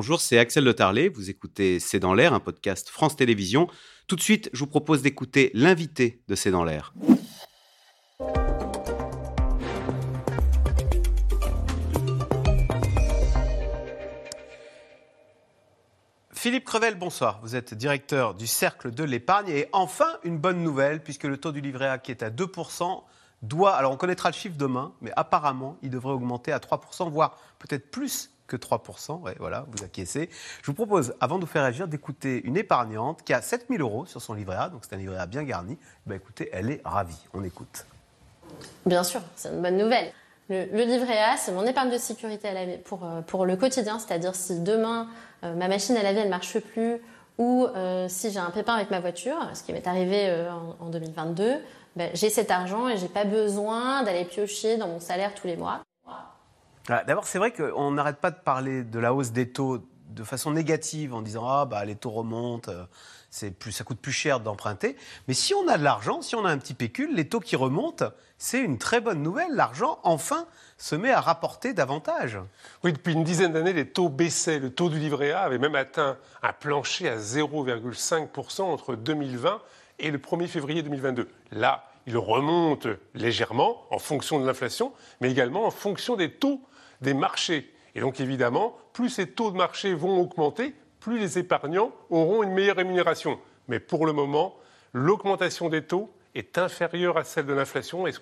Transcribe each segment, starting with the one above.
bonjour, c'est Axel Le Tarlet. Vous écoutez C'est dans l'air, un podcast France Télévisions. Tout de suite, je vous propose d'écouter l'invité de C'est dans l'air. Philippe Crevel, bonsoir. Vous êtes directeur du Cercle de l'épargne. Et enfin, une bonne nouvelle, puisque le taux du livret A qui est à 2% doit, alors on connaîtra le chiffre demain, mais apparemment, il devrait augmenter à 3%, voire peut-être plus que 3%. Ouais, voilà, vous acquiescez. Je vous propose, avant de vous faire agir, d'écouter une épargnante qui a 7000 euros sur son livret A, donc c'est un livret A bien garni. Ben, écoutez, elle est ravie. On écoute. Bien sûr, c'est une bonne nouvelle. Le, livret A, c'est mon épargne de sécurité euh, pour le quotidien, c'est-à-dire si demain euh, ma machine à laver elle marche plus ou euh, si j'ai un pépin avec ma voiture, ce qui m'est arrivé en, 2022, ben, j'ai cet argent et j'ai pas besoin d'aller piocher dans mon salaire tous les mois. Ah, d'abord, c'est vrai qu'on n'arrête pas de parler de la hausse des taux de façon négative en disant ah bah les taux remontent, c'est plus ça coûte plus cher d'emprunter. Mais si on a de l'argent, si on a un petit pécule, les taux qui remontent, c'est une très bonne nouvelle. L'argent, enfin, se met à rapporter davantage. Oui, depuis une dizaine d'années, les taux baissaient. Le taux du livret A avait même atteint un plancher à 0,5% entre 2020 et le 1er février 2022. Là, il remonte légèrement en fonction de l'inflation, mais également en fonction des taux des marchés. Et donc évidemment, plus ces taux de marché vont augmenter, plus les épargnants auront une meilleure rémunération. Mais pour le moment, l'augmentation des taux est inférieure à celle de l'inflation et,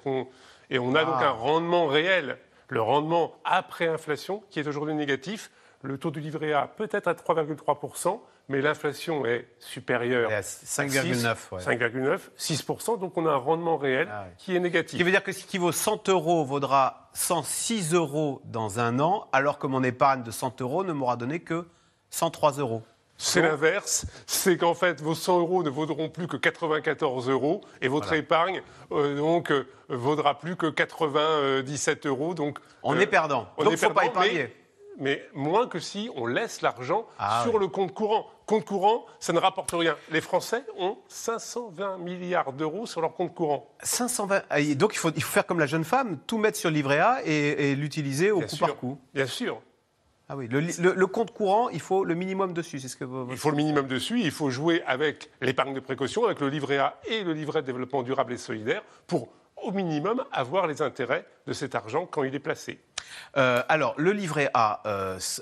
on a donc ah. un rendement réel, le rendement après inflation, qui est aujourd'hui négatif. Le taux du livret A peut être à 3,3%, mais l'inflation est supérieure à 5,9, 5,9, 6%, donc on a un rendement réel ah qui est négatif. Ce qui veut dire que ce qui vaut 100 euros vaudra 106 euros dans un an, alors que mon épargne de 100 euros ne m'aura donné que 103 euros. C'est l'inverse, c'est qu'en fait vos 100 euros ne vaudront plus que 94 euros et votre épargne euh, donc euh, vaudra plus que 97 euros. Donc on est perdant. donc il ne faut pas épargner. Mais, moins que si on laisse l'argent ah sur le compte courant. Compte courant, ça ne rapporte rien. Les Français ont 520 milliards d'euros sur leur compte courant. 520. Ah, donc il faut, il faut, faire comme la jeune femme, tout mettre sur le livret A et, l'utiliser au coup par coup. Bien sûr. Ah oui, le, compte courant, il faut le minimum dessus, c'est ce que vous... Il faut le minimum dessus, il faut jouer avec l'épargne de précaution, avec le livret A et le livret de développement durable et solidaire pour au minimum avoir les intérêts de cet argent quand il est placé. Euh, alors, le livret A, 3%.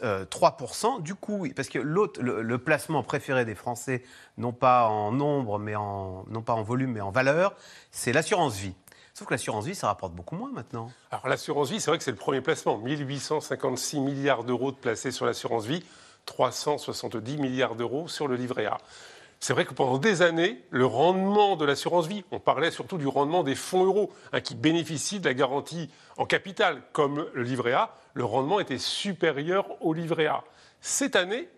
Euh, du coup, parce que l'autre, le, placement préféré des Français, non pas en nombre, mais en, non pas en volume, mais en valeur, c'est l'assurance vie. Sauf que l'assurance vie, ça rapporte beaucoup moins maintenant. Alors l'assurance vie, c'est vrai que c'est le premier placement. 1856 milliards d'euros de placés sur l'assurance vie, 370 milliards d'euros sur le livret A. C'est vrai que pendant des années, le rendement de l'assurance vie, on parlait surtout du rendement des fonds euros, hein, qui bénéficient de la garantie en capital, comme le livret A, le rendement était supérieur au livret A. Cette année,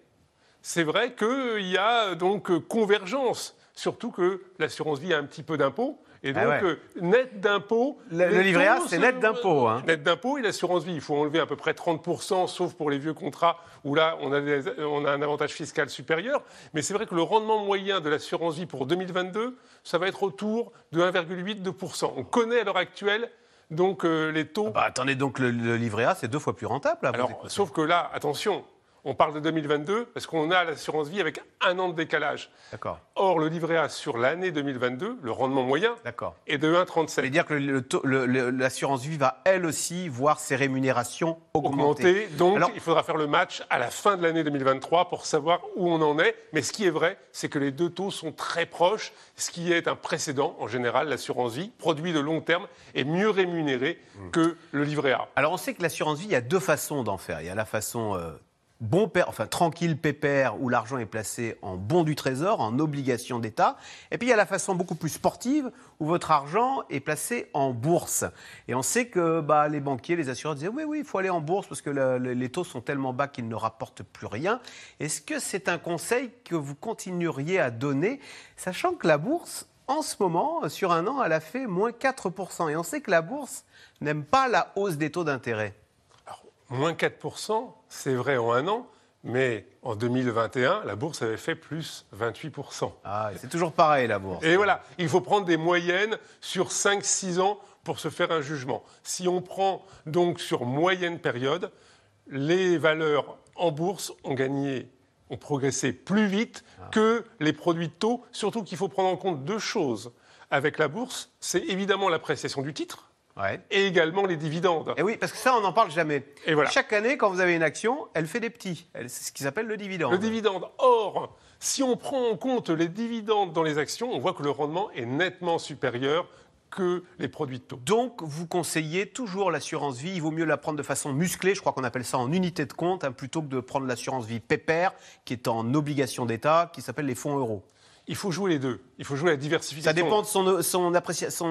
c'est vrai qu'il y a donc convergence, surtout que l'assurance vie a un petit peu d'impôts, et ah donc, euh, net d'impôt. Le, livret A, c'est net d'impôt. Hein. Net d'impôt et l'assurance vie. Il faut enlever à peu près 30%, sauf pour les vieux contrats où là, on a, on a un avantage fiscal supérieur. Mais c'est vrai que le rendement moyen de l'assurance vie pour 2022, ça va être autour de 1,8-2%. On connaît à l'heure actuelle donc euh, les taux. Ah bah, attendez, donc le, livret A, c'est deux fois plus rentable. Alors, sauf que là, attention, on parle de 2022 parce qu'on a l'assurance vie avec un an de décalage. D'accord. Or, le livret A sur l'année 2022, le rendement moyen est de 1,37. Ça veut dire que l'assurance vie va elle aussi voir ses rémunérations augmenter. Donc, il faudra faire le match à la fin de l'année 2023 pour savoir où on en est. Mais ce qui est vrai, c'est que les deux taux sont très proches, ce qui est un précédent. En général, l'assurance vie, produit de long terme, est mieux rémunéré hmm. que le livret A. Alors, on sait que l'assurance vie, il y a deux façons d'en faire. Il y a la façon euh, bon enfin tranquille pépère où l'argent est placé en bon du trésor, en obligation d'État. Et puis il y a la façon beaucoup plus sportive où votre argent est placé en bourse. Et on sait que bah, les banquiers, les assureurs disaient oui, oui, il faut aller en bourse parce que les taux sont tellement bas qu'ils ne rapportent plus rien. Est-ce que c'est un conseil que vous continueriez à donner, sachant que la bourse, en ce moment, sur un an, elle a fait moins 4%. Et on sait que la bourse n'aime pas la hausse des taux d'intérêt. Moins 4%, c'est vrai en un an, mais en 2021, la bourse avait fait plus 28%. Ah, c'est toujours pareil, la bourse. Et voilà, il faut prendre des moyennes sur 5-6 ans pour se faire un jugement. Si on prend donc sur moyenne période, les valeurs en bourse ont gagné, ont progressé plus vite ah. que les produits de taux, surtout qu'il faut prendre en compte deux choses avec la bourse, c'est évidemment l'appréciation du titre, et également les dividendes. Et oui, parce que ça, on n'en parle jamais. Et voilà. Chaque année, quand vous avez une action, elle fait des petits. C'est ce qui s'appelle le dividende. Le dividende. Or, si on prend en compte les dividendes dans les actions, on voit que le rendement est nettement supérieur que les produits de taux. Donc, vous conseillez toujours l'assurance vie. Il vaut mieux la prendre de façon musclée, je crois qu'on appelle ça en unité de compte, hein, plutôt que de prendre l'assurance vie pépère, qui est en obligation d'État, qui s'appelle les fonds euros il faut jouer les deux. Il faut jouer la diversification. Ça dépend de son, son appréciation.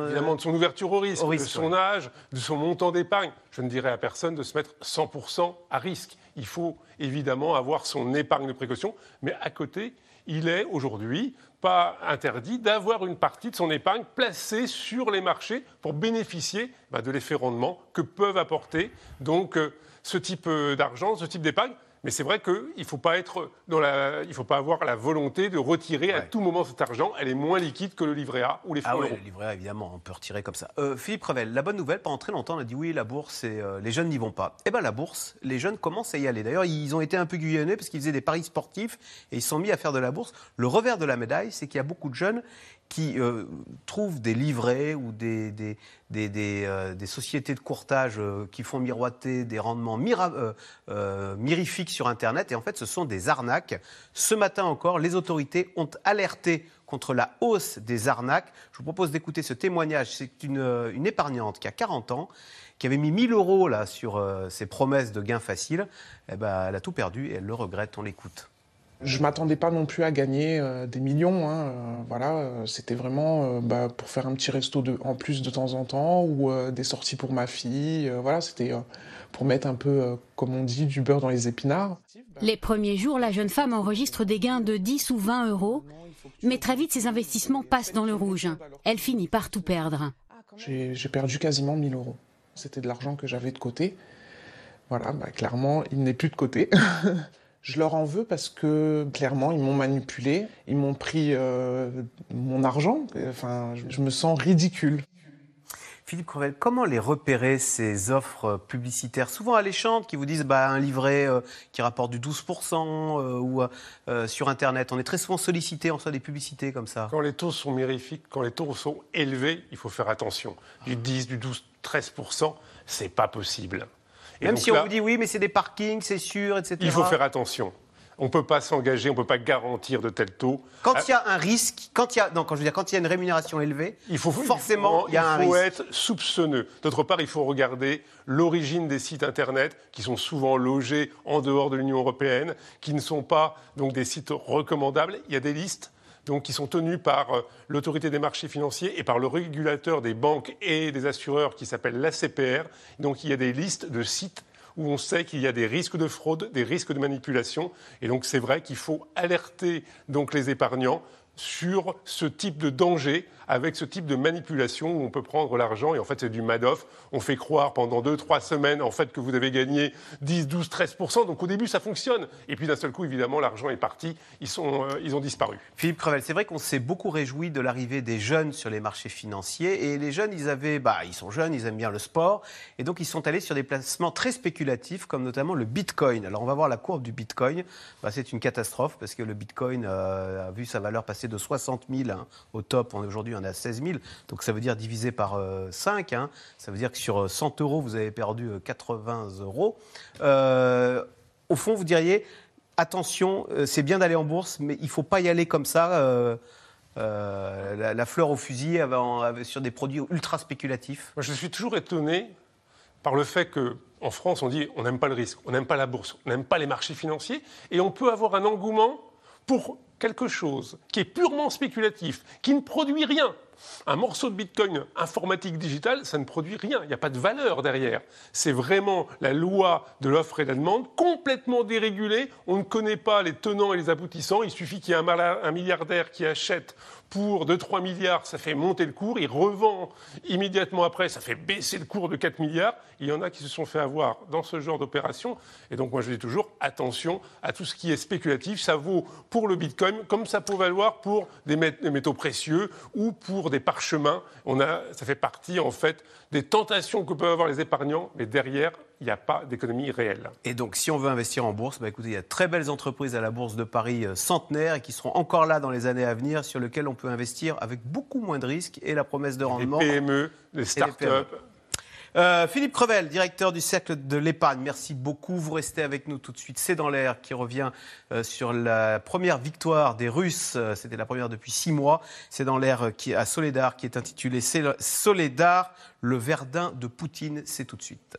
Euh, Évidemment, de son ouverture au risque, de son âge, de son montant d'épargne. Je ne dirais à personne de se mettre 100% à risque. Il faut évidemment avoir son épargne de précaution, mais à côté, il est aujourd'hui pas interdit d'avoir une partie de son épargne placée sur les marchés pour bénéficier bah, de l'effet rendement que peuvent apporter donc euh, ce type euh, d'argent, ce type d'épargne. Mais c'est vrai qu'il ne faut pas être dans la, il faut pas avoir la volonté de retirer à tout moment cet argent. Elle est moins liquide que le livret A ou les fonds ah oui, le livret A, évidemment, on peut retirer comme ça. Euh, Philippe Revel, la bonne nouvelle, pendant très longtemps, on a dit oui, la bourse, et, euh, les jeunes n'y vont pas. Eh bien, la bourse, les jeunes commencent à y aller. D'ailleurs, ils ont été un peu guyonnés parce qu'ils faisaient des paris sportifs et ils se sont mis à faire de la bourse. Le revers de la médaille, c'est qu'il y a beaucoup de jeunes qui euh, trouvent des livrets ou des, des, des, euh, sociétés de courtage euh, qui font miroiter des rendements mirifiques sur Internet. Et en fait, ce sont des arnaques. Ce matin encore, les autorités ont alerté contre la hausse des arnaques. Je vous propose d'écouter ce témoignage. C'est une, une, épargnante qui a 40 ans, qui avait mis 1000 euros là, sur ses promesses de gains faciles. Eh ben, elle a tout perdu et elle le regrette. On l'écoute. Je m'attendais pas non plus à gagner euh, des millions. Hein, euh, voilà, euh, c'était vraiment bah, pour faire un petit resto de, en plus de temps en temps ou des sorties pour ma fille. voilà, c'était pour mettre un peu, comme on dit, du beurre dans les épinards. Les premiers jours, la jeune femme enregistre des gains de 10 ou 20 euros, mais très vite ses investissements passent dans le rouge. Elle finit par tout perdre. J'ai perdu quasiment 1000 euros. C'était de l'argent que j'avais de côté. Voilà, bah, clairement, il n'est plus de côté. Je leur en veux parce que clairement ils m'ont manipulé, ils m'ont pris euh, mon argent. Enfin, je me sens ridicule. Philippe Crevel, comment les repérer ces offres publicitaires? Souvent alléchantes qui vous disent bah, un livret euh, qui rapporte du 12% euh, ou sur Internet On est très souvent sollicité, on reçoit des publicités comme ça. Quand les taux sont mirifiques, quand les taux sont élevés, il faut faire attention. Du 10, du 12, 13%, c'est pas possible. Même si on vous dit oui, mais c'est des parkings, c'est sûr, etc. Il faut faire attention. On ne peut pas s'engager, on ne peut pas garantir de tels taux. Quand il y a un risque, quand il y a, non, quand je veux dire, quand il y a une rémunération élevée, il faut forcément, il, y a un risque. Il faut être soupçonneux. D'autre part, il faut regarder l'origine des sites internet qui sont souvent logés en dehors de l'Union européenne, qui ne sont pas donc des sites recommandables. Il y a des listes donc, qui sont tenus par euh, l'autorité des marchés financiers et par le régulateur des banques et des assureurs qui s'appelle l'ACPR. Donc il y a des listes de sites où on sait qu'il y a des risques de fraude, des risques de manipulation. Et donc c'est vrai qu'il faut alerter donc les épargnants sur ce type de danger avec ce type de manipulation où on peut prendre l'argent et en fait c'est du Madoff. On fait croire pendant 2-3 semaines en fait que vous avez gagné 10, 12, 13%. Donc au début ça fonctionne. Et puis d'un seul coup évidemment l'argent est parti. Ils, sont, euh, ils ont disparu. Philippe Crevel, c'est vrai qu'on s'est beaucoup réjoui de l'arrivée des jeunes sur les marchés financiers. Et les jeunes, ils avaient, bah, ils sont jeunes, ils aiment bien le sport. Et donc ils sont allés sur des placements très spéculatifs comme notamment le Bitcoin. Alors on va voir la courbe du Bitcoin. Bah, c'est une catastrophe parce que le Bitcoin euh, a vu sa valeur passer de 60 000 hein, au top. Aujourd'hui on est à 16 000. Donc ça veut dire divisé par 5. Euh, hein. Ça veut dire que sur 100 euh, euros, vous avez perdu 80 euh, euros. au fond, vous diriez, attention, c'est bien d'aller en bourse, mais il ne faut pas y aller comme ça. la, fleur au fusil sur des produits ultra spéculatifs Moi, Je suis toujours étonné par le fait qu'en France, on dit on n'aime pas le risque, on n'aime pas la bourse, on n'aime pas les marchés financiers, et on peut avoir un engouement pour quelque chose qui est purement spéculatif, qui ne produit rien. Un morceau de Bitcoin informatique digital, ça ne produit rien. Il n'y a pas de valeur derrière. C'est vraiment la loi de l'offre et de la demande, complètement dérégulée. On ne connaît pas les tenants et les aboutissants. Il suffit qu'il y ait un milliardaire qui achète pour 2-3 milliards, ça fait monter le cours. Il revend immédiatement après, ça fait baisser le cours de 4 milliards. Il y en a qui se sont fait avoir dans ce genre d'opération. Et donc, moi, je dis toujours, attention à tout ce qui est spéculatif. Ça vaut pour le Bitcoin comme ça peut valoir pour des métaux précieux ou pour des parchemins. On a, ça fait partie, en fait, des tentations que peuvent avoir les épargnants, mais derrière, il n'y a pas d'économie réelle. Et donc, si on veut investir en bourse, bah, écoutez, il y a de très belles entreprises à la bourse de Paris euh, centenaires et qui seront encore là dans les années à venir, sur lesquelles on peut investir avec beaucoup moins de risques et la promesse de rendement. Les PME, les start-up. Euh, Philippe Crevel, directeur du Cercle de l'épargne, merci beaucoup. Vous restez avec nous tout de suite. C'est dans l'air qui revient euh, sur la première victoire des Russes. Euh, c'était la première depuis six mois. C'est dans l'air qui à Soledar qui est intitulé Soledar, le Verdun de Poutine. C'est tout de suite.